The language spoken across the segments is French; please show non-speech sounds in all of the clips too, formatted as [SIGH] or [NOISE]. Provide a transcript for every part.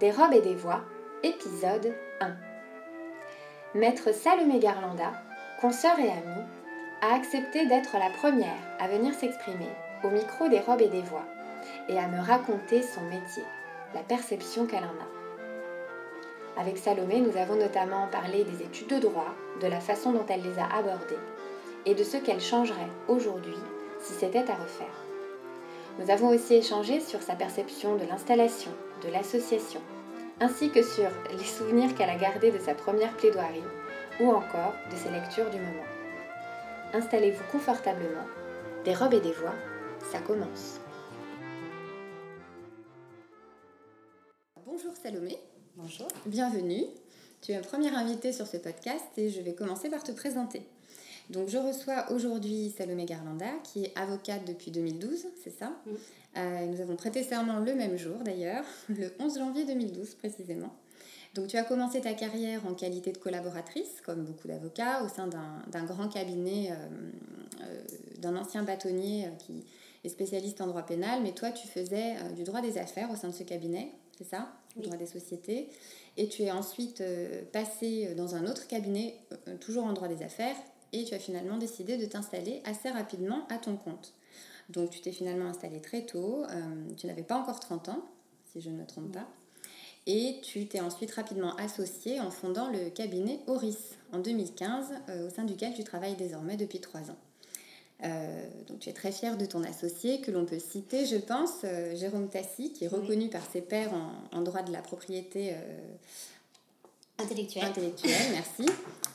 Des robes et des voix, épisode 1. Maître Salomé Garlanda, consoeur et amie, a accepté d'être la première à venir s'exprimer au micro des robes et des voix et à me raconter son métier, la perception qu'elle en a. Avec Salomé, nous avons notamment parlé des études de droit, de la façon dont elle les a abordées et de ce qu'elle changerait aujourd'hui si c'était à refaire. Nous avons aussi échangé sur sa perception de l'installation, de l'association, ainsi que sur les souvenirs qu'elle a gardés de sa première plaidoirie ou encore de ses lectures du moment. Installez-vous confortablement, des robes et des voix, ça commence. Bonjour Salomé. Bonjour. Bienvenue. Tu es ma première invitée sur ce podcast et je vais commencer par te présenter. Donc je reçois aujourd'hui Salomé Garlanda, qui est avocate depuis 2012, c'est ça? Euh, Nous avons prêté serment le même jour d'ailleurs, [LAUGHS] le 11 janvier 2012 précisément. Donc tu as commencé ta carrière en qualité de collaboratrice, comme beaucoup d'avocats, au sein d'un grand cabinet, euh, euh, d'un ancien bâtonnier qui est spécialiste en droit pénal, mais toi tu faisais du droit des affaires au sein de ce cabinet, c'est ça? Le droit des sociétés. Et tu es ensuite passé dans un autre cabinet, toujours en droit des affaires, et tu as finalement décidé de t'installer assez rapidement à ton compte. Donc tu t'es finalement installé très tôt, euh, tu n'avais pas encore 30 ans, si je ne me trompe pas, et tu t'es ensuite rapidement associé en fondant le cabinet Oris en 2015, euh, au sein duquel tu travailles désormais depuis 3 ans. Euh, donc tu es très fier de ton associé que l'on peut citer, je pense, Jérôme Tassi, qui est reconnu par ses pairs en, en, droit de la propriété Intellectuel. Intellectuel, merci.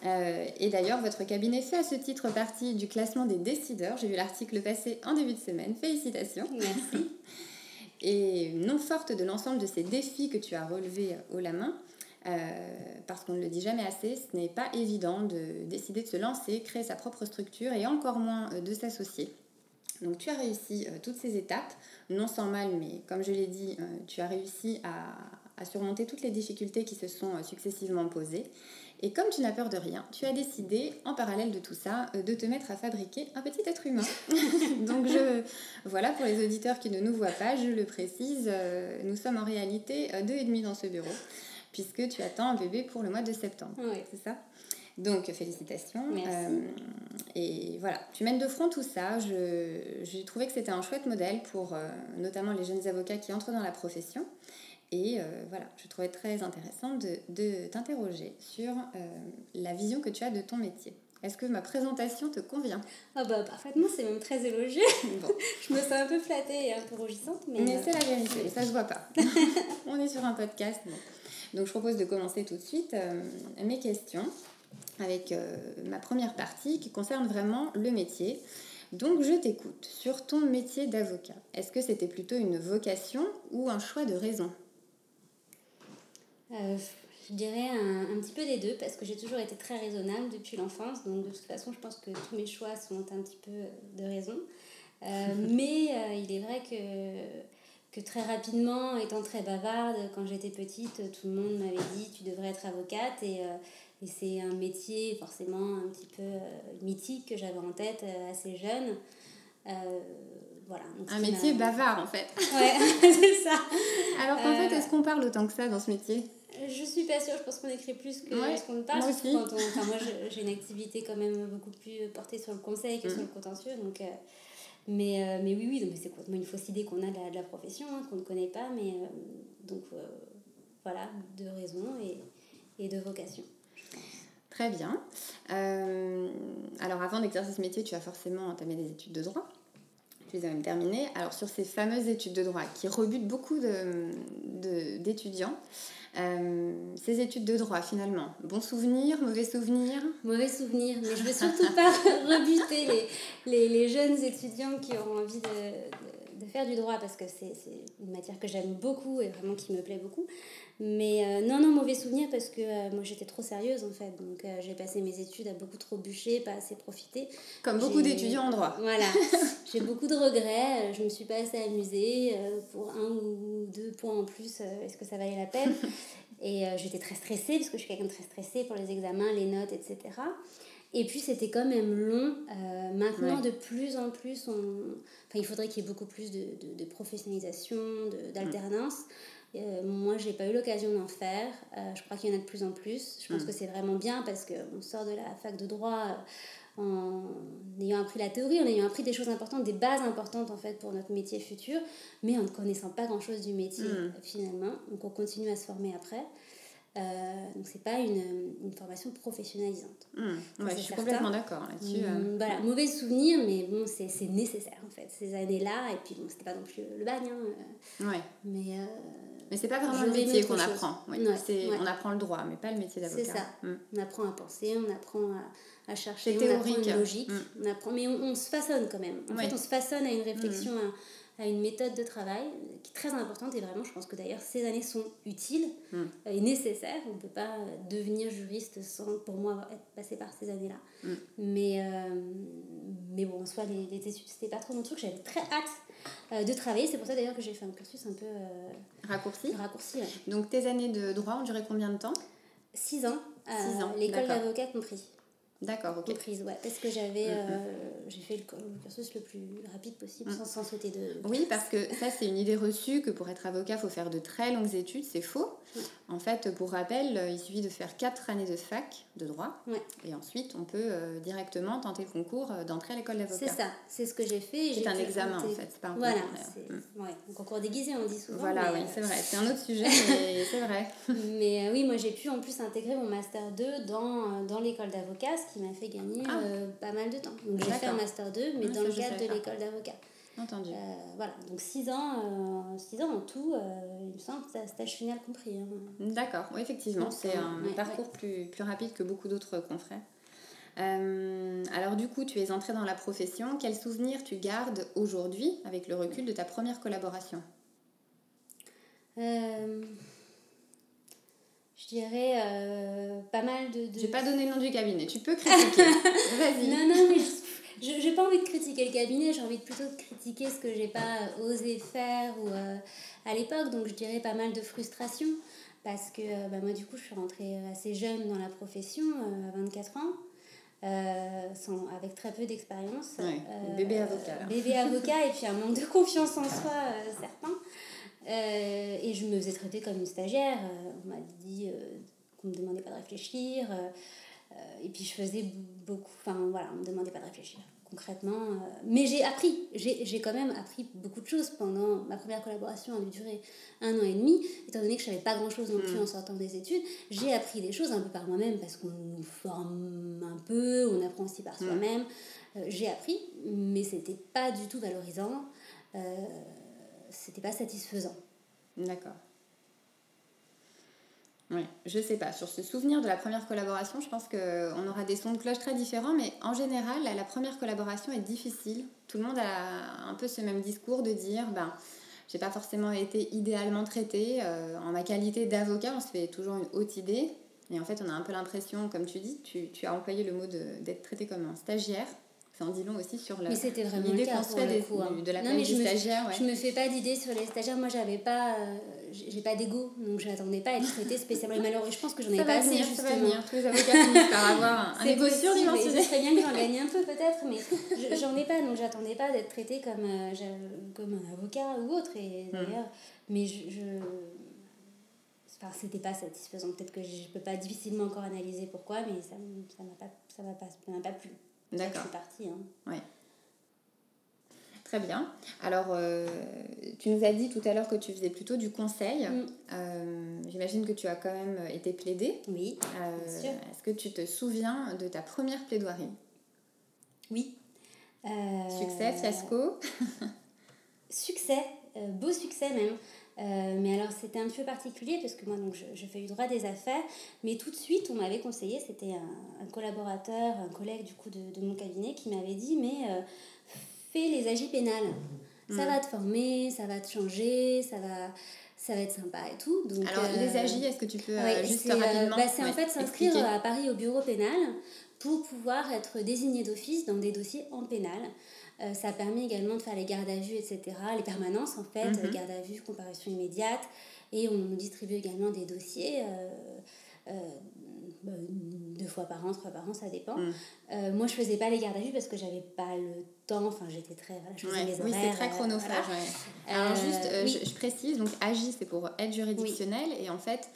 Euh, et d'ailleurs, votre cabinet fait à ce titre partie du classement des décideurs. J'ai vu l'article passer en début de semaine. Félicitations. Merci. [LAUGHS] et non forte de l'ensemble de ces défis que tu as relevés haut la main, euh, parce qu'on ne le dit jamais assez, ce n'est pas évident de décider de se lancer, créer sa propre structure et encore moins euh, de s'associer. Donc tu as réussi toutes ces étapes, non sans mal, mais comme je l'ai dit, tu as réussi à, à surmonter toutes les difficultés qui se sont euh, successivement posées. Et comme tu n'as peur de rien, tu as décidé, en parallèle de tout ça, euh, de te mettre à fabriquer un petit être humain. [LAUGHS] Donc je, voilà, pour les auditeurs qui ne nous voient pas, je le précise, euh, nous sommes en réalité deux et demi dans ce bureau, puisque tu attends un bébé pour le mois de septembre. Oui. C'est ça? Donc, félicitations. Merci. et voilà, tu mènes de front tout ça. J'ai trouvé que c'était un chouette modèle pour notamment les jeunes avocats qui entrent dans la profession. Et euh, voilà, je trouvais très intéressant de, de t'interroger sur euh, la vision que tu as de ton métier. Est-ce que ma présentation te convient? Ah bah parfaitement, c'est même très élogieux. Bon. [LAUGHS] je me sens un peu flattée et un peu rougissante, mais... Mais euh, c'est la vérité, ça se voit pas. [LAUGHS] [LAUGHS] On est sur un podcast. Donc je propose de commencer tout de suite mes questions avec ma première partie qui concerne vraiment le métier. Donc je t'écoute sur ton métier d'avocat. Est-ce que c'était plutôt une vocation ou un choix de raison? Euh, je dirais un, petit peu des deux parce que j'ai toujours été très raisonnable depuis l'enfance. Donc de toute façon, je pense que tous mes choix sont un petit peu de raison. Euh, [LAUGHS] mais euh, il est vrai que, que très rapidement, étant très bavarde, quand j'étais petite, tout le monde m'avait dit tu devrais être avocate. Et, et c'est un métier forcément un petit peu mythique que j'avais en tête assez jeune. Voilà, un métier bavard en fait. Ouais, [LAUGHS] c'est ça. Alors qu'en fait, est-ce qu'on parle autant que ça dans ce métier? Je suis pas sûre, je pense qu'on écrit plus que ce qu'on parle. Moi, aussi. Quand enfin, moi j'ai une activité quand même beaucoup plus portée sur le conseil que sur le mm. contentieux. Donc, euh, mais, euh, mais oui, oui, c'est complètement une fausse idée qu'on a de la, de la profession, hein, qu'on ne connaît pas. Mais euh, donc voilà, de raison et, et de vocation. Très bien. alors avant d'exercer ce métier, tu as forcément entamé des études de droit. As même. Alors sur ces fameuses études de droit qui rebutent beaucoup d'étudiants, de, euh, ces études de droit finalement, bon souvenir, mauvais souvenir Mauvais souvenir, mais je veux surtout pas [LAUGHS] rebuter les, les, jeunes étudiants qui auront envie de, faire du droit parce que c'est une matière que j'aime beaucoup et vraiment qui me plaît beaucoup. Mais euh, non, non, mauvais souvenir parce que euh, moi j'étais trop sérieuse en fait. Donc j'ai passé mes études à beaucoup trop bûcher, pas assez profiter. Comme beaucoup d'étudiants en droit. Voilà. [LAUGHS] j'ai beaucoup de regrets. Je me suis pas assez amusée. pour un ou deux points en plus, est-ce que ça valait la peine? [LAUGHS] Et euh, j'étais très stressée, parce que je suis quelqu'un de très stressé pour les examens, les notes, etc. Et puis c'était quand même long. Euh, maintenant, de plus en plus, on... enfin, il faudrait qu'il y ait beaucoup plus de, de, de professionnalisation, d'alternance. Euh, moi, j'ai pas eu l'occasion d'en faire. Euh, je crois qu'il y en a de plus en plus. Je pense Mm. que c'est vraiment bien parce qu'on sort de la fac de droit euh, en ayant appris la théorie, en ayant appris des choses importantes, des bases importantes en fait pour notre métier futur, mais en ne connaissant pas grand-chose du métier Mm. finalement. Donc on continue à se former après. Euh, donc c'est pas une, une formation professionnalisante. Hmm. Ouais, je suis certain. complètement d'accord là-dessus. euh. Mm, Voilà, mauvais souvenir, mais bon, c'est c'est nécessaire en fait, ces années-là. Et puis bon, c'était pas non plus le bagne, hein, euh, Ouais. mais euh, Mais c'est pas vraiment Je le métier qu'on chose. apprend. Ouais. Ouais, C'est-. On apprend le droit, mais pas le métier d'avocat. C'est ça. Hmm. on apprend à penser, on apprend à, à chercher, on apprend une logique, on apprend, mais on, on se façonne quand même. En fait, on se façonne à une réflexion, à, à une méthode de travail qui est très importante et vraiment, je pense que d'ailleurs, ces années sont utiles Mm. euh, et nécessaires. On ne peut pas euh, devenir juriste sans, pour moi, être passé par ces années-là. Mm. Mais, euh, mais bon, en soi, les, les études, c'était pas trop mon truc. J'avais très hâte de travailler. C'est pour ça d'ailleurs que j'ai fait un cursus un peu euh, Raccourci. raccourci. ouais. Donc tes années de droit ont duré combien de temps? Six ans, Six euh, ans, l'école d'avocat compris. D'accord, ok. Comprise, ouais, parce que j'avais Mhm. euh, j'ai fait le, cursus le plus rapide possible Mhm. sans, sans sauter de. Oui, parce que ça, c'est une idée reçue que pour être avocat, il faut faire de très longues études. C'est faux. Ouais. En fait, pour rappel, euh, il suffit de faire 4 années de fac de droit. Ouais. Et ensuite, on peut euh, directement tenter le concours d'entrée à l'école d'avocat. C'est ça, c'est ce que j'ai fait. C'est un examen, en fait. C'est pas un Voilà, concours, c'est ouais, un concours déguisé, on dit souvent. Voilà, oui, euh, c'est vrai. C'est un autre [LAUGHS] sujet, mais c'est vrai. Mais oui, moi j'ai pu en plus intégrer mon Master 2 dans, dans l'école d'avocat, ce qui m'a fait gagner Ah. euh, pas mal de temps. Donc j'ai fait un. Master 2, mais Ah, dans le cadre de l'école d'avocat. Entendu. Euh, voilà, donc 6 ans, euh, six ans en tout, il me semble, stage- final compris. hein. D'accord, oui, effectivement, c'est un ouais, parcours Plus, plus rapide que beaucoup d'autres confrères. Alors du coup, tu es entrée dans la profession. Quels souvenirs tu gardes aujourd'hui avec le recul de ta première collaboration? Je dirais euh, pas mal de. de... J'ai pas donné le nom du cabinet, tu peux critiquer. [LAUGHS] Vas-y. Non, non, mais je j'ai pas envie de critiquer le cabinet, j'ai envie de plutôt de critiquer ce que j'ai pas osé faire ou, euh, à l'époque. Donc je dirais pas mal de frustration parce que euh, bah, moi, du coup, je suis rentrée assez jeune dans la profession, euh, à 24 ans. euh, sans, avec très peu d'expérience. Ouais, bébé avocat. Bébé avocat et puis un manque de confiance en soi euh, certain. Euh, et je me faisais traiter comme une stagiaire. Euh, on m'a dit euh, qu'on me demandait pas de réfléchir. et puis je faisais beaucoup. Enfin voilà, on me demandait pas de réfléchir concrètement. mais j'ai appris. J'ai quand même appris beaucoup de choses pendant ma première collaboration. a dû durer un an et demi. Étant donné que je savais pas grand chose non plus en sortant des études, j'ai appris des choses un peu par moi-même parce qu'on nous forme un peu, on apprend aussi par soi-même. Euh, j'ai appris, mais c'était pas du tout valorisant. Euh, c'était pas satisfaisant. D'accord. Oui, je sais pas. Sur ce souvenir de la première collaboration, je pense qu'on aura des sons de cloche très différents, mais en général, la première collaboration est difficile. Tout le monde a un peu ce même discours de dire ben, j'ai pas forcément été idéalement traitée. euh, en ma qualité d'avocat, on se fait toujours une haute idée. Et en fait, on a un peu l'impression, comme tu dis, tu, tu as employé le mot d'être traité comme un stagiaire. Ça en dit long aussi sur la, Mais c'était vraiment le cas pour le des- coup, hein. de la Non, mais je me- stagiaire. ouais. Je me fais pas d'idées sur les stagiaires. Moi, j'avais pas, euh, j'ai pas d'ego, donc j'attendais pas à être traitée spécialement. Et malheureusement, je pense que j'en ai Ça pas assez ça va venir. Tous les avocats finissent par avoir un [LAUGHS] ego surdimensionné. Ce serait bien que j'en gagne un peu peut-être, mais [LAUGHS] je- j'en ai pas, donc j'attendais pas d'être traitée comme, euh, comme un avocat ou autre. Et d'ailleurs, mais je, je... C'était pas satisfaisant. Peut-être que je peux pas difficilement encore analyser pourquoi, mais ça ça m'a pas, ça m'a pas, ça m'a pas plu. D'accord. Je suis partie. Hein. Très bien. Alors, euh, tu nous as dit tout à l'heure que tu faisais plutôt du conseil. Mm. Euh, J'imagine que tu as quand même été plaidée. Oui, Euh. Est-ce que tu te souviens de ta première plaidoirie? Oui. Succès, fiasco? Succès, beau succès même. Euh, mais alors c'était un petit peu particulier parce que moi donc je, je fais du droit des affaires, mais tout de suite on m'avait conseillé, c'était un, un collaborateur, un collègue du coup de, de mon cabinet qui m'avait dit mais euh, fais les agis pénales, ça Mm. va te former, ça va te changer, ça va, ça va être sympa et tout. Donc, Alors, euh, les agis, est-ce que tu peux Ouais, juste c'est, rapidement bah, c'est en fait s'inscrire à Paris au bureau pénal pour pouvoir être désigné d'office dans des dossiers en pénal. Euh, ça permet également de faire les gardes à vue, etc., les permanences en fait, Mhm. euh, garde à vue, comparution immédiate, et on nous distribue également des dossiers. euh, bah, deux fois par an, trois par an, ça dépend. Mm. moi, je faisais pas les gardes à vue parce que j'avais pas le temps. Enfin, j'étais très. je faisais mes horaires, oui, c'est très chronophage. Alors, juste, je, précise donc, AGI, c'est pour aide juridictionnelle. Et en fait,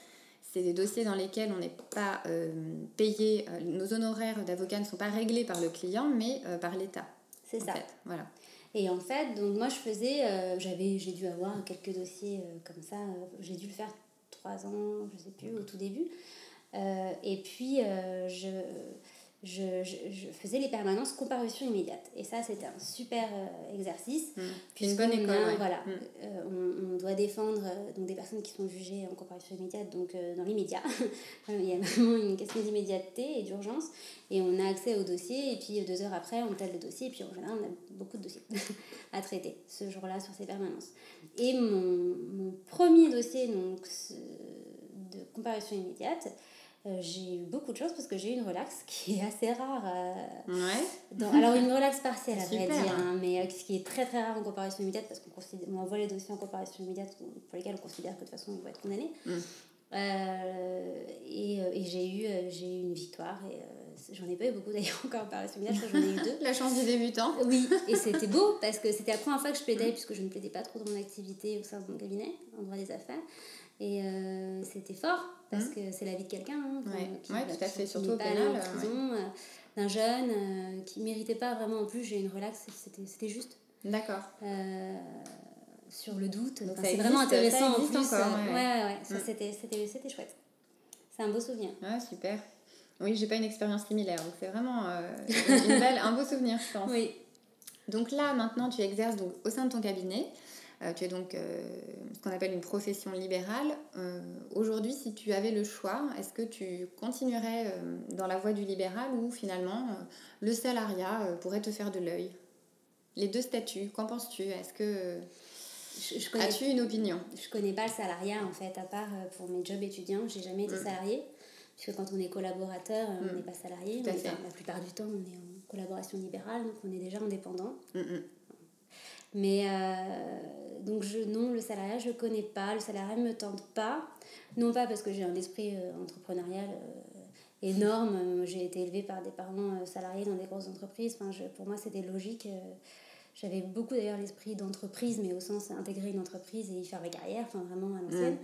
c'est des dossiers dans lesquels on n'est pas euh, payé, euh, nos honoraires d'avocat ne sont pas réglés par le client, mais euh, par l'État. C'est ça. Fait. Voilà. Et en fait, donc moi je faisais, j'avais, j'ai dû avoir quelques dossiers comme ça, j'ai dû le faire trois ans, je sais plus, au tout début. et puis je je, je, faisais les permanences comparution immédiate. Et ça, c'était un super euh, exercice. Mmh. Une bonne école. Voilà, mmh. euh, on, doit défendre euh, donc, des personnes qui sont jugées en comparution immédiate, donc dans l'immédiat. [LAUGHS] Il y a vraiment une question d'immédiateté et d'urgence. Et on a accès au dossier, et puis deux heures après, on telle le dossier, et puis en général, on a beaucoup de dossiers [LAUGHS] à traiter ce jour-là sur ces permanences. Et mon, mon premier dossier donc, de comparution immédiate, j'ai eu beaucoup de chance parce que j'ai eu une relax [LAUGHS] qui est assez rare. Euh, ouais. alors, une relax partielle, à vrai dire, hein, mais euh, ce qui est très très rare en comparaison immédiate parce qu'on on envoie les dossiers en comparaison immédiate pour lesquels on considère que de toute façon ils vont être condamnés. Mm. et, et j'ai eu, j'ai eu une victoire et j'en ai pas eu beaucoup [LAUGHS] d'ailleurs en comparaison immédiate, j'en ai eu deux. [LAUGHS] La chance du débutant. Oui, et c'était beau parce que c'était la première fois que je plaidais puisque je ne plaidais pas trop dans mon activité au sein de mon cabinet en droit des affaires. Et c'était fort parce mmh. que c'est la vie de quelqu'un. Hein, oui, ouais, tout à fait, surtout au pénal. En prison, euh, d'un jeune euh, qui méritait pas vraiment en plus, j'ai une relax, c'était juste. D'accord. Euh, sur le doute. C'est vraiment intéressant en plus. Encore, ouais, ouais, mmh. c'était chouette. C'est un beau souvenir. Ah, super. Oui, j'ai pas une expérience similaire, donc c'est vraiment une belle, un beau souvenir, je pense. [LAUGHS] Oui. Donc là, maintenant, tu exerces donc, au sein de ton cabinet. Euh, tu es donc euh, ce qu'on appelle une profession libérale. Euh, aujourd'hui, si tu avais le choix, est-ce que tu continuerais dans la voie du libéral ou finalement le salariat pourrait te faire de l'œil? Les deux statuts, qu'en penses-tu? Est-ce que je, As-tu une opinion? Je connais pas le salariat en fait, à part pour mes jobs étudiants, j'ai jamais été mm. salarié. Puisque quand on est collaborateur, on mm. n'est pas salarié. la plupart du temps, on est en collaboration libérale, donc on est déjà indépendant. Mm, mais euh, donc je, non, le salariat, je ne connais pas. Le salariat ne me tente pas. Non pas parce que j'ai un esprit euh, entrepreneurial euh, énorme. J'ai été élevée par des parents salariés dans des grosses entreprises. Enfin, je, pour moi, c'était logique. J'avais beaucoup d'ailleurs l'esprit d'entreprise, mais au sens intégrer une entreprise et y faire ma carrière, enfin vraiment à l'ancienne.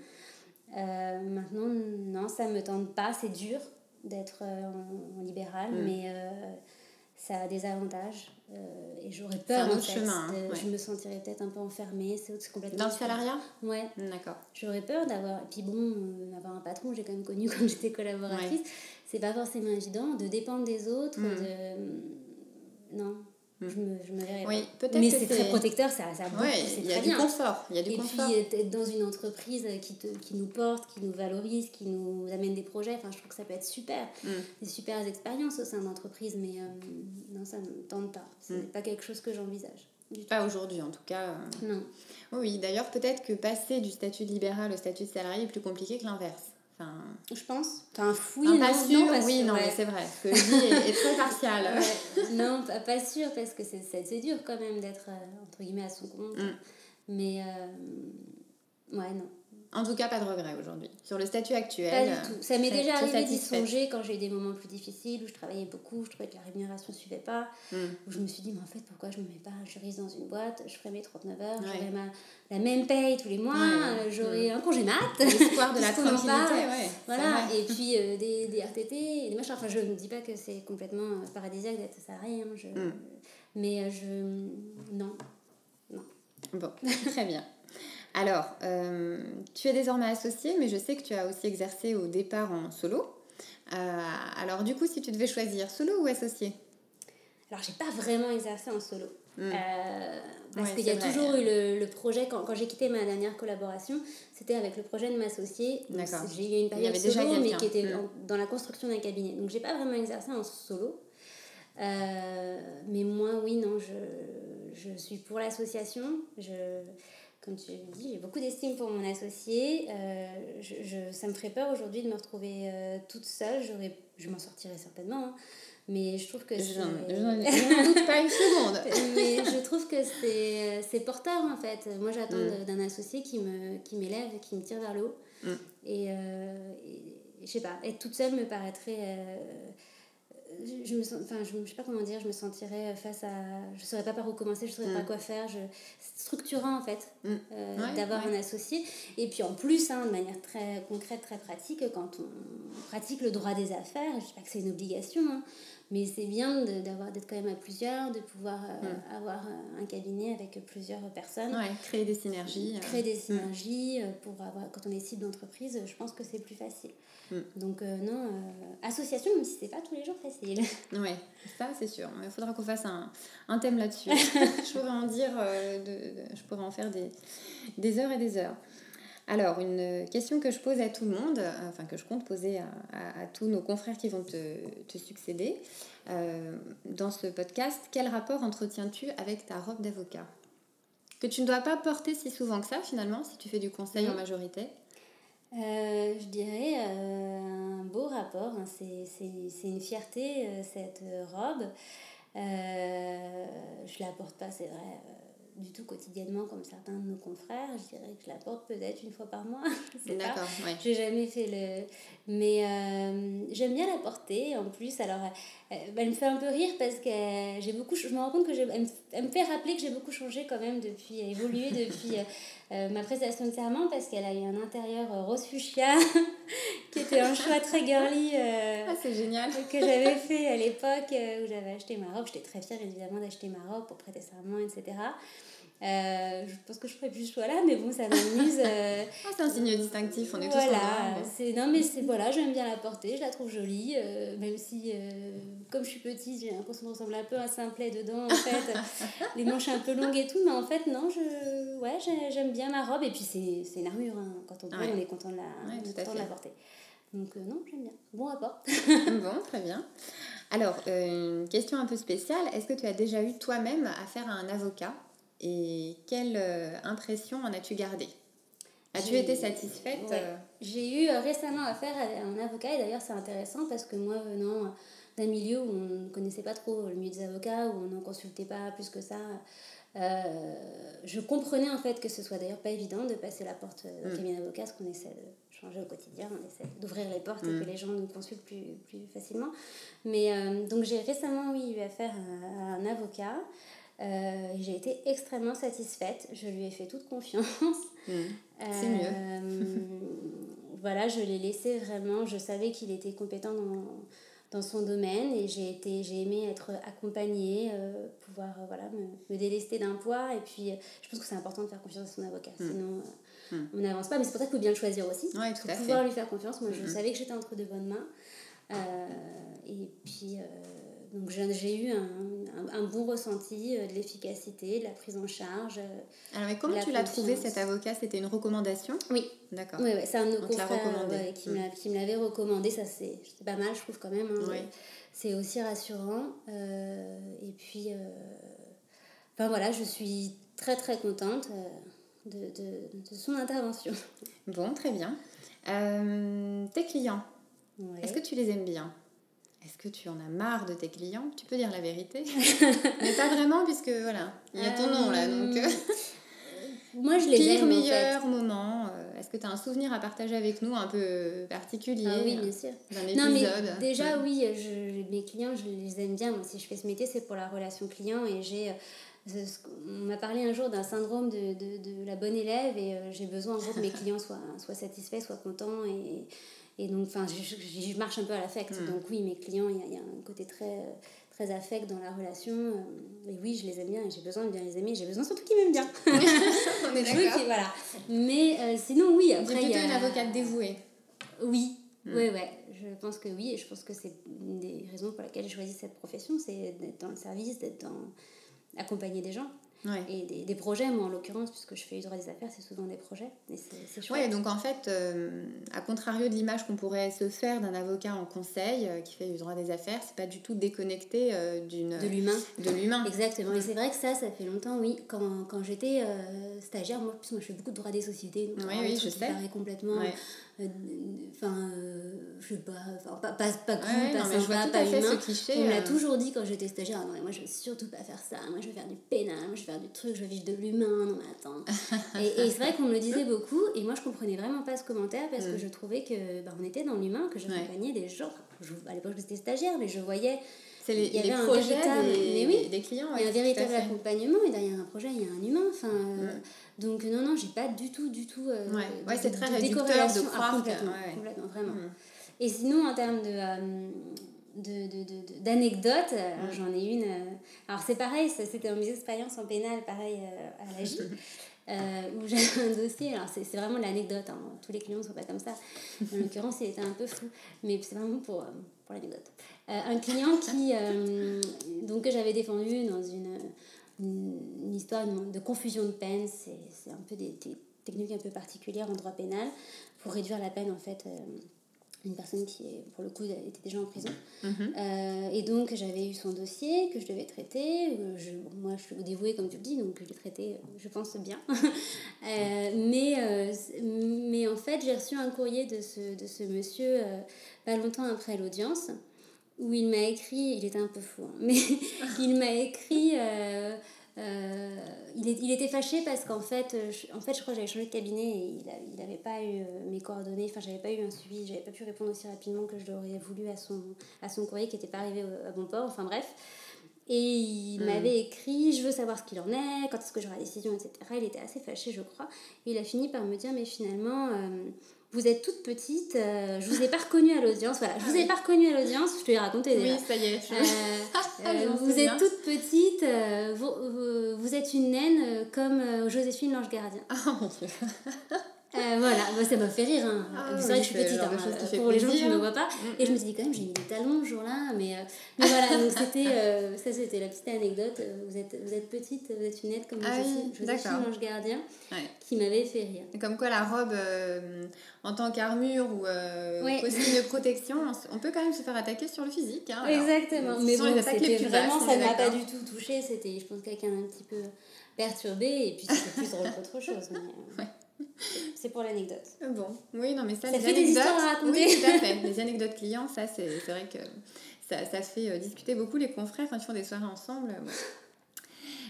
maintenant, non, ça ne me tente pas. C'est dur d'être en, libéral, mm. mais ça a des avantages. Euh, et j'aurais peur, en fait, chemin, hein, je me sentirais peut-être un peu enfermée. C'est complètement. Dans le salariat Ouais. D'accord. J'aurais peur d'avoir. Et puis bon, euh, avoir un patron, j'ai quand même connu [LAUGHS] quand j'étais collaboratrice, c'est pas forcément évident de dépendre des autres. Mm. De... Non, Mm. Je me, je me verrais oui, peut-être Mais c'est très protecteur, ça, ça ouais, Il y a du confort. Il y a du et confort. puis être dans une entreprise qui, te, qui nous porte, qui nous valorise, qui nous amène des projets, enfin, je trouve que ça peut être super. Mm. Des super expériences au sein d'entreprise, mais euh, non, ça ne me tente pas. Ce n'est mm. pas quelque chose que j'envisage. Pas aujourd'hui en tout cas. Euh. Non. Oui, d'ailleurs peut-être que passer du statut libéral au statut de salarié est plus compliqué que l'inverse. Enfin, je pense. Enfin, fouille, pas sûr, non, oui, non, mais c'est vrai. Ce que je dis est, très partial. non, pas, pas sûr, parce que c'est dur quand même d'être, euh, entre guillemets, à son compte. Mm. Mais, euh, ouais, non. En tout cas, pas de regret aujourd'hui. Sur le statut actuel. Pas du tout. Ça m'est déjà arrivé d'y songer quand j'ai eu des moments plus difficiles, où je travaillais beaucoup, je trouvais que la rémunération ne suivait pas, hmm. où je me suis dit, mais en fait, pourquoi je ne me mets pas juriste dans une boîte? Je ferais mes 39 heures, j'aurais ma, la même paye tous les mois, euh, j'aurais hmm. un congé mat. L'espoir de [LAUGHS] la tranquillité, Voilà, et puis euh, des, des RTT, et des machins. Enfin, je ne dis pas que c'est complètement euh, paradisiaque d'être salarié, hein, je... Hmm. mais je. Non. Non. Bon, très bien. Alors, euh, tu es désormais associée, mais je sais que tu as aussi exercé au départ en solo. Euh, alors, du coup, si tu devais choisir solo ou associé? Alors, j'ai pas vraiment exercé en solo. Hmm. Euh, parce qu'il y a toujours eu le, projet, quand, quand j'ai quitté ma dernière collaboration, c'était avec le projet de m'associer. J'ai eu une période solo, mais qui était hmm. dans la construction d'un cabinet. Donc, j'ai pas vraiment exercé en solo. mais moi, oui, non, je, je suis pour l'association. Je comme tu dis, j'ai beaucoup d'estime pour mon associé. Euh, je, ça me ferait peur aujourd'hui de me retrouver euh, toute seule. Je m'en sortirais certainement. Hein. Mais je trouve que c'est... J'en [LAUGHS] doute pas une seconde. mais je trouve que c'est, c'est porteur en fait. Moi j'attends mm. d'un associé qui, me, qui m'élève, qui me tire vers le haut. Mm. Et, euh, je sais pas, être toute seule me paraîtrait... Euh, je me sens, enfin je, je sais pas comment dire je me sentirais face à je saurais pas par où commencer je saurais pas mm. quoi faire je c'est structurant en fait mm. euh, d'avoir un associé et puis en plus hein, de manière très concrète très pratique quand on pratique le droit des affaires je dis pas que c'est une obligation hein, mais c'est bien d'avoir d'être quand même à plusieurs de pouvoir euh, mm. avoir euh, un cabinet avec plusieurs personnes créer des synergies créer des synergies pour avoir quand on est cible d'entreprise je pense que c'est plus facile Mm. Donc euh, non, euh, association, même si c'est pas tous les jours facile. [LAUGHS] Oui, ça c'est sûr. Il faudra qu'on fasse un, un thème là-dessus. [LAUGHS] je pourrais en dire, euh, de, je pourrais en faire des, des, heures et des heures. Alors, une question que je pose à tout le monde, enfin que je compte poser à, à, tous nos confrères qui vont te, te succéder dans ce podcast, quel rapport entretiens-tu avec ta robe d'avocat? Que tu ne dois pas porter si souvent que ça finalement, si tu fais du conseil en majorité? Euh, je dirais euh, un beau rapport. Hein. C'est une fierté, euh, cette robe. je la porte pas, c'est vrai, du tout quotidiennement comme certains de nos confrères. Je dirais que je la porte peut-être une fois par mois. [LAUGHS] D'accord, ouais. J'ai jamais fait le. Mais j'aime bien la porter en plus. Alors, elle me fait un peu rire parce que j'ai beaucoup. Je me rends compte que elle me, elle me fait rappeler que j'ai beaucoup changé quand même depuis, évolué depuis euh, ma prestation de serment parce qu'elle a eu un intérieur euh, rose fuchsia [LAUGHS] qui était un choix très girly euh, ah, c'est génial. [LAUGHS] que j'avais fait à l'époque où j'avais acheté ma robe j'étais très fière évidemment d'acheter ma robe pour prêter serment etc euh, je pense que je ferais plus ce choix-là, mais bon, ça m'amuse. Euh, [LAUGHS] ah, c'est un signe distinctif, on est voilà, tous c'est Non, mais c'est voilà, j'aime bien la porter, je la trouve jolie, euh, même si, comme je suis petite, j'ai l'impression de ressembler un peu à un simplet dedans, en fait. [LAUGHS] les manches un peu longues et tout, mais en fait, non, je, ouais, j'aime bien ma robe, et puis c'est une armure, hein. quand on ouais. on est content de la, content de la porter. Donc, non, j'aime bien. Bon rapport. [LAUGHS] bon, très bien. Alors, une question un peu spéciale, est-ce que tu as déjà eu toi-même affaire à un avocat? Et quelle euh, impression en as-tu gardé As-tu été satisfaite? Euh? J'ai eu euh, récemment affaire à un avocat et d'ailleurs c'est intéressant parce que moi venant d'un milieu où on ne connaissait pas trop le milieu des avocats, où on n'en consultait pas plus que ça, je comprenais en fait que ce soit d'ailleurs pas évident de passer la porte d'un mm. cabinet d'avocat, parce qu'on essaie de changer au quotidien, on essaie d'ouvrir les portes et mm. que les gens nous consultent plus, plus facilement. Mais donc j'ai récemment oui, eu affaire à un avocat. Euh, j'ai été extrêmement satisfaite. Je lui ai fait toute confiance. [LAUGHS] Mmh. C'est mieux. Euh, voilà, je l'ai laissé vraiment. Je savais qu'il était compétent dans, dans son domaine et j'ai été j'ai aimé être accompagnée euh, pouvoir voilà me, me délester d'un poids et puis je pense que c'est important de faire confiance à son avocat mmh. sinon mmh. on n'avance pas mais c'est pour ça qu'il faut bien le choisir aussi ouais, tout pour pouvoir lui faire confiance moi je savais que j'étais entre de bonnes mains et puis donc j'ai eu un, un, bon ressenti euh, de l'efficacité, de la prise en charge. Euh, Alors mais comment tu l'as trouvé cet avocat? C'était une recommandation? Oui. D'accord. Oui, c'est un de nos confrères qui, me l'avait recommandé. Ça c'est pas mal, je trouve quand même. Hein. C'est aussi rassurant. Euh, et puis, enfin voilà, je suis très très contente de, de, de son intervention. Bon, très bien. tes clients, est-ce que tu les aimes bien? Est-ce que tu en as marre de tes clients? Tu peux dire la vérité. [LAUGHS] Mais pas vraiment, puisque voilà, il y a ton nom là. Donc, euh, [LAUGHS] Moi, je les Pire, aime. meilleur moment euh, Est-ce que tu as un souvenir à partager avec nous un peu particulier? Ah, Oui, bien sûr. D'un épisode non, mais déjà, oui, je, mes clients, je les aime bien. Moi, si je fais ce métier, c'est pour la relation client. Et j'ai. Euh, on m'a parlé un jour d'un syndrome de, de, de, la bonne élève et j'ai besoin en gros que mes [LAUGHS] clients soient, soient satisfaits, soient contents et, et donc, enfin, je, je, marche un peu à l'affect. Hmm. Donc, oui, mes clients, il y, y, a un côté très, très affect dans la relation. Euh, et oui, je les aime bien et j'ai besoin de bien les aimer. J'ai besoin surtout qu'ils m'aiment bien. [LAUGHS] On est d'accord. voilà. Mais euh, sinon, oui. Après, y a une avocate dévouée. Oui. Oui, hmm. ouais. Je pense que oui. Et je pense que c'est une des raisons pour lesquelles j'ai choisi cette profession c'est d'être dans le service, d'être dans. accompagner des gens. Et des, des, projets, moi en l'occurrence, puisque je fais du droit des affaires, c'est souvent des projets. Et c'est chouette. Ouais, donc en fait, euh, à contrario de l'image qu'on pourrait se faire d'un avocat en conseil euh, qui fait du droit des affaires, c'est pas du tout déconnecté euh, d'une. De l'humain. De l'humain. Exactement. Et c'est vrai que ça, ça fait longtemps, oui. Quand, quand j'étais stagiaire, moi, moi je fais beaucoup de droit des sociétés. Donc, oui, oui, je sais. complètement enfin, je sais pas, pas, pas, pas cool, Ouais, pas non, sympa, pas humain. cliché. On me l'a euh, toujours dit quand j'étais stagiaire, Ah non mais moi je veux surtout pas faire ça, moi je veux faire du pénal, moi je veux faire du truc, je veux vivre de l'humain, non mais attends. [LAUGHS] et et c'est vrai qu'on me le disait beaucoup et moi je comprenais vraiment pas ce commentaire parce que Mm. je trouvais que bah, on était dans l'humain, que j'accompagnais des gens. Je- à l'époque j'étais stagiaire mais je voyais C'est les, il y les avait un projets véritable- des, mais oui, des clients. il y a un véritable accompagnement et derrière un projet il y a un humain. Enfin, euh, Mm. donc non, non, j'ai pas du tout, du tout. euh, Ouais. de- Ouais, c'est de- très de réducteur de décorrélation. Ah, croire que- complètement, ouais, ouais. complètement, vraiment. Mm. Et sinon, en termes de. euh, de, de, de- de- d'anecdotes, euh, Mm. j'en ai une. alors, c'est pareil, c'était dans mes expériences en pénal, pareil à la J, [LAUGHS] euh, où j'avais un dossier. Alors, c'est, c'est vraiment l'anecdote, hein, tous les clients ne sont pas comme ça. En [LAUGHS] l'occurrence, il était un peu fou, mais c'est vraiment pour, euh, pour l'anecdote. Euh, un client qui, euh, donc, que j'avais défendu dans une, une, histoire de confusion de peine, c'est, un peu des, des techniques un peu particulières en droit pénal pour réduire la peine en fait. euh, une personne qui, est, pour le coup, était déjà en prison. Mhm. Euh, et donc, j'avais eu son dossier que je devais traiter. Euh, Je, moi, je suis dévouée, comme tu le dis, donc je l'ai traité, je pense, bien. [LAUGHS] Euh, mais, mais en fait, j'ai reçu un courrier de ce, de ce monsieur pas longtemps après l'audience où il m'a écrit, il était un peu fou, hein, mais [LAUGHS] il m'a écrit. euh, euh, il, est- il était fâché parce qu'en fait, euh, je, en fait, je crois que j'avais changé de cabinet et il n'avait pas eu mes coordonnées, enfin, j'avais pas eu un suivi, j'avais pas pu répondre aussi rapidement que je l'aurais voulu à son, à son courrier qui n'était pas arrivé à bon port, enfin bref. Et il Mm. m'avait écrit, je veux savoir ce qu'il en est, quand est-ce que j'aurai la décision, etc. Il était assez fâché, je crois. Et il a fini par me dire, mais finalement, euh, vous êtes toute petite, euh, je vous ai pas reconnue à l'audience. Voilà, je vous ai pas reconnue à l'audience, je te l'ai raconté déjà. Oui, ça y est. je- Euh, [LAUGHS] euh, vous êtes toute petite, vous, vous, vous êtes une naine comme Joséphine l'ange gardien. Ah mon dieu. [LAUGHS] Euh, voilà, moi, ça m'a fait rire. Hein. Ah c'est oui, vrai que je suis petite, hein, fait pour les gens qui ne me voient pas. Mm, Et je me suis dit quand même, j'ai mis des talons ce jour-là. Mais, euh, mais voilà, donc c'était, euh, ça c'était la petite anecdote. Euh, Vous êtes, vous êtes petite, vous êtes une aide comme Ah oui, Joséphine, Joséphine d'accord. l'ange gardien, Ouais. qui m'avait fait rire. Et Comme quoi la robe euh, en tant qu'armure ou euh, Oui. costume de protection, on peut quand même se faire attaquer sur le physique. hein, alors. Exactement, Ce mais bon, les plus vraiment, ça ne m'a pas du tout touché. C'était, je pense, quelqu'un d'un petit peu perturbé, et puis c'était plus drôle qu'autre chose. Mais, euh, [LAUGHS] Ouais. [LAUGHS] C'est pour l'anecdote. Euh, Bon, oui, non, mais ça, Ça les fait des anecdotes. histoires à raconter. Oui, tout à [LAUGHS] fait. Les anecdotes clients, ça, c'est vrai que ça, ça fait euh, discuter beaucoup les confrères quand ils font des soirées ensemble. euh, bon.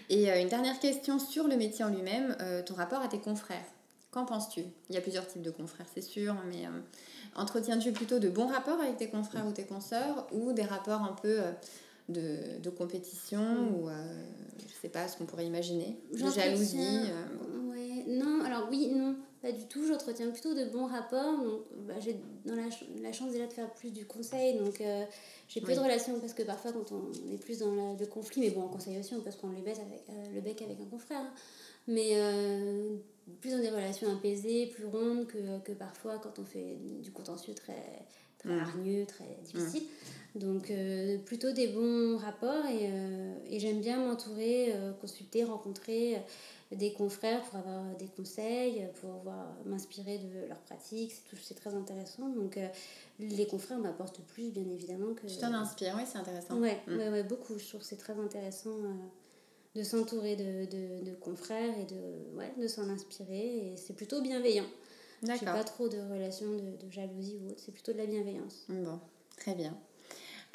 Et euh, une dernière question sur le métier en lui-même, euh, ton rapport à tes confrères. Qu'en penses-tu? Il y a plusieurs types de confrères, c'est sûr, mais euh, entretiens-tu plutôt de bons rapports avec tes confrères ou tes consoeurs ou des rapports un peu de, de compétition ou, euh, je sais pas, ce qu'on pourrait imaginer, de jalousie non, alors oui, non, pas du tout. J'entretiens plutôt de bons rapports. Donc, bah, j'ai dans la, ch- la chance déjà de faire plus du conseil, donc euh, j'ai plus Oui. de relations parce que parfois quand on est plus dans la- le conflit, mais bon, en conseil aussi, on peut se prendre le bec avec, euh, le bec avec un confrère. hein. Mais euh, plus dans des relations apaisées, plus rondes que, que parfois quand on fait du contentieux très, très Mm. hargneux, très difficile. Donc euh, plutôt des bons rapports et, euh, et j'aime bien m'entourer, euh, consulter, rencontrer des confrères pour avoir des conseils, pour voir, m'inspirer de leurs pratiques, c'est tout- c'est très intéressant. Donc euh, les confrères m'apportent plus bien évidemment que... Tu t'en inspires, oui, c'est intéressant. Ouais, Mm. ouais, ouais, beaucoup. Je trouve que c'est très intéressant euh, de s'entourer de, de, de confrères et de, ouais, de s'en inspirer. Et c'est plutôt bienveillant. D'accord. pas trop de relations de, de jalousie ou autre, c'est plutôt de la bienveillance. Bon, très bien.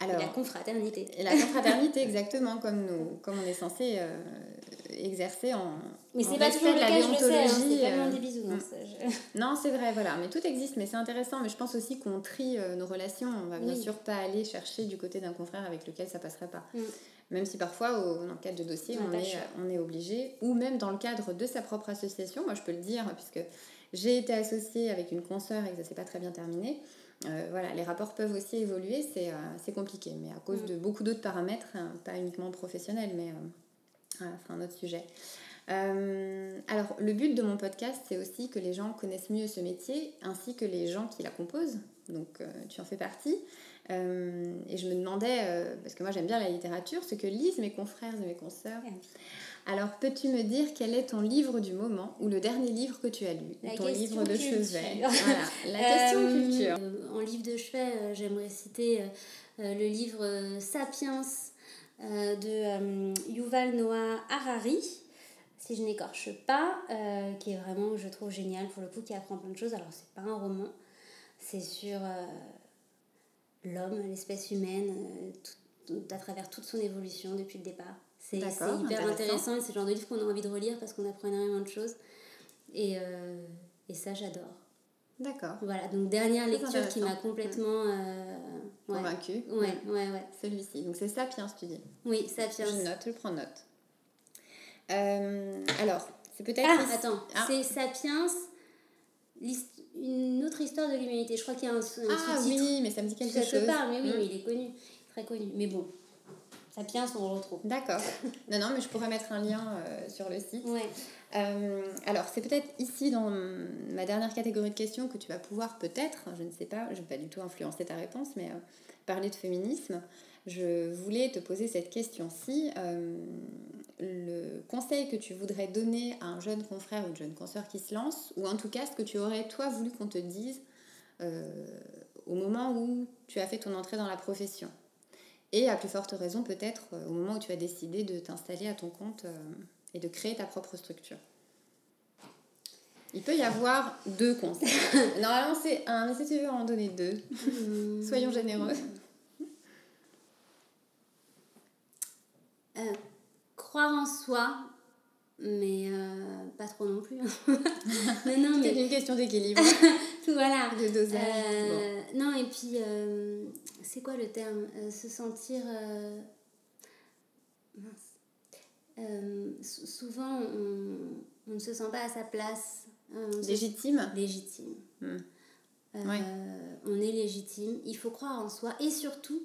Alors, la confraternité. la confraternité, exactement comme, nous, comme on est censé euh, exercer en. Mais c'est pas toujours de le cas, je le sais, hein, pas euh, des bisounours. Je- [LAUGHS] Non, c'est vrai, voilà. Mais tout existe, mais c'est intéressant. Mais je pense aussi qu'on trie euh, nos relations. On va bien sûr pas aller chercher du côté d'un confrère avec lequel ça passerait pas. Mm. Même si parfois, au, dans le cadre de dossier, On est, choix. on est obligé, ou même dans le cadre de sa propre association, moi je peux le dire, puisque j'ai été associée avec une consoeur et que ça s'est pas très bien terminé. Euh, voilà, les rapports peuvent aussi évoluer, c'est euh, compliqué, mais à cause Mm. de beaucoup d'autres paramètres, hein, pas uniquement professionnels, mais euh, c'est un autre sujet. Euh, alors, le but de mon podcast, c'est aussi que les gens connaissent mieux ce métier, ainsi que les gens qui la composent. Donc, euh, tu en fais partie. Euh, et je me demandais, euh, parce que moi j'aime bien la littérature, ce que lisent mes confrères et mes consoeurs. Alors, peux-tu me dire quel est ton livre du moment ou le dernier livre que tu as lu La Ton livre de culture. chevet? [LAUGHS] Voilà, la question Euh, culture. en livre de chevet, euh, j'aimerais citer le livre Sapiens de Yuval Noah Harari, si je n'écorche pas, euh, qui est vraiment, je trouve, génial pour le coup, qui apprend plein de choses. Alors, c'est pas un roman, c'est sur l'homme, l'espèce humaine, à travers toute son évolution depuis le départ. C'est hyper intéressant. et c'est le genre de livre qu'on a envie de relire parce qu'on apprend énormément de choses. Et, et ça, j'adore. D'accord. Voilà, donc dernière lecture qui m'a complètement euh, ouais. convaincue. Ouais, ouais, ouais. Celui-ci. Donc c'est Sapiens, tu dis Oui, Sapiens. Je note, je prends note. Euh, alors, c'est peut-être. Ah, attends, ah. c'est Sapiens, une de l'humanité. Je crois qu'il y a un, un Ah oui, mais ça me dit quelque chose. Parle, mais oui, mm. mais il est connu, très connu. Mais bon, Sapiens, on le retrouve. D'accord. [LAUGHS] non, non, mais je pourrais mettre un lien euh, sur le site. Ouais. Euh, alors, c'est peut-être ici dans ma dernière catégorie de questions que tu vas pouvoir peut-être, je ne sais pas, je ne vais pas du tout influencer ta réponse, mais euh, parler de féminisme. Je voulais te poser cette question-ci. Le conseil que tu voudrais donner à un jeune confrère ou une jeune consoeur qui se lance, ou en tout cas ce que tu aurais toi voulu qu'on te dise au moment où tu as fait ton entrée dans la profession. Et à plus forte raison peut-être au moment où tu as décidé de t'installer à ton compte et de créer ta propre structure. Il peut y avoir deux conseils. [LAUGHS] Normalement, c'est un, mais si tu veux en donner deux, hmm. soyons généreux. Euh, croire en soi, mais euh, pas trop non plus. [LAUGHS] mais non, mais... C'est une question d'équilibre. [LAUGHS] voilà. [LAUGHS] De dosage. Euh, non, et puis, c'est quoi le terme? Se sentir. Mince. Euh, souvent, on, ne se sent pas à sa place. Légitime Légitime. Hmm. Euh, on est légitime. Il faut croire en soi. Et surtout,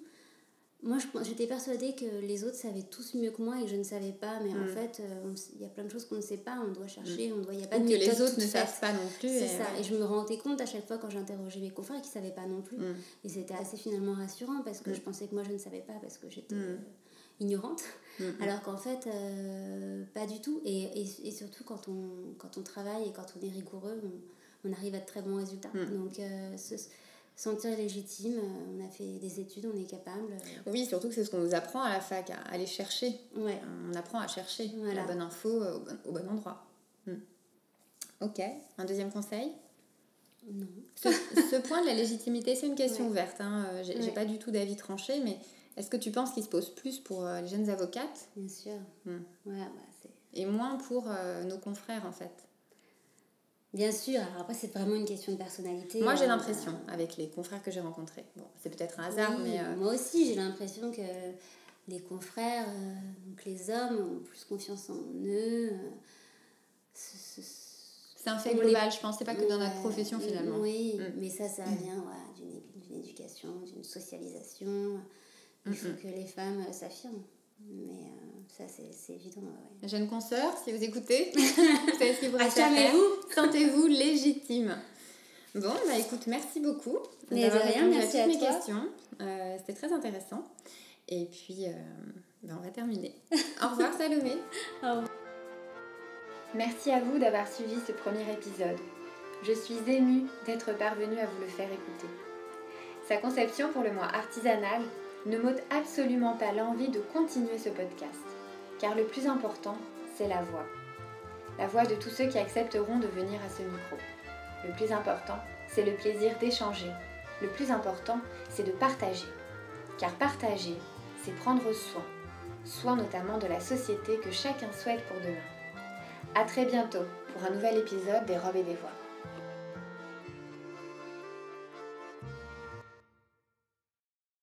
moi, j'étais persuadée que les autres savaient tous mieux que moi et que je ne savais pas. Mais en hmm. fait, euh, il y a plein de choses qu'on ne sait pas. On doit chercher. Hmm. On doit, y a pas Ou de que les autres ne savent pas non plus. C'est ça. Et je me rendais compte à chaque fois quand j'interrogeais mes confrères qu'ils ne savaient pas non plus. Et c'était assez finalement rassurant parce que je pensais que moi, je ne savais pas parce que j'étais ignorante. Mm-hmm. Alors qu'en fait, euh, pas du tout. Et, et, et, surtout quand on, quand on travaille et quand on est rigoureux, on, on arrive à de très bons résultats. Mm. Donc, euh, sentir légitime, euh, on a fait des études, on est capable. Oui, surtout que c'est ce qu'on nous apprend à la fac, à aller chercher. Ouais. On apprend à chercher la bonne info au bon, au bon endroit. Mm. Ok, un deuxième conseil? Non. Ce, ce, point de la légitimité, c'est une question ouverte. Hein. J'ai pas du tout d'avis tranché, mais est-ce que tu penses qu'il se pose plus pour euh, les jeunes avocates? Bien sûr. Hmm. Ouais, bah, Et moins pour euh, nos confrères, en fait Bien sûr. Alors après, c'est vraiment une question de personnalité. Moi, j'ai euh, l'impression, avec les confrères que j'ai rencontrés. Bon, c'est peut-être un hasard, mais... Moi aussi, j'ai l'impression que les confrères, donc les hommes, ont plus confiance en eux. C'est un fait global, je pense. C'est pas que dans notre profession, finalement. Oui, hmm. mais ça, ça vient d'une éducation, d'une socialisation. Il faut que les femmes euh, s'affirment. Mais euh, ça, c'est évident. Ouais. Jeune consoeur, si vous écoutez, [LAUGHS] vous savez ce qu'il vous vous Sentez-vous légitime. Bon, bah écoute, merci beaucoup d'avoir répondu à toutes mes questions. Euh, C'était très intéressant. Et puis, euh, bah, on va terminer. [LAUGHS] Au revoir Salomé. Au revoir. Merci à vous d'avoir suivi ce premier épisode. Je suis émue d'être parvenue à vous le faire écouter. Sa conception pour le moins artisanale ne m'ôte absolument pas l'envie de continuer ce podcast, car le plus important, c'est la voix. La voix de tous ceux qui accepteront de venir à ce micro. Le plus important, c'est le plaisir d'échanger. Le plus important, c'est de partager. Car partager, c'est prendre soin. Soin notamment de la société que chacun souhaite pour demain. A très bientôt pour un nouvel épisode des robes et des voix.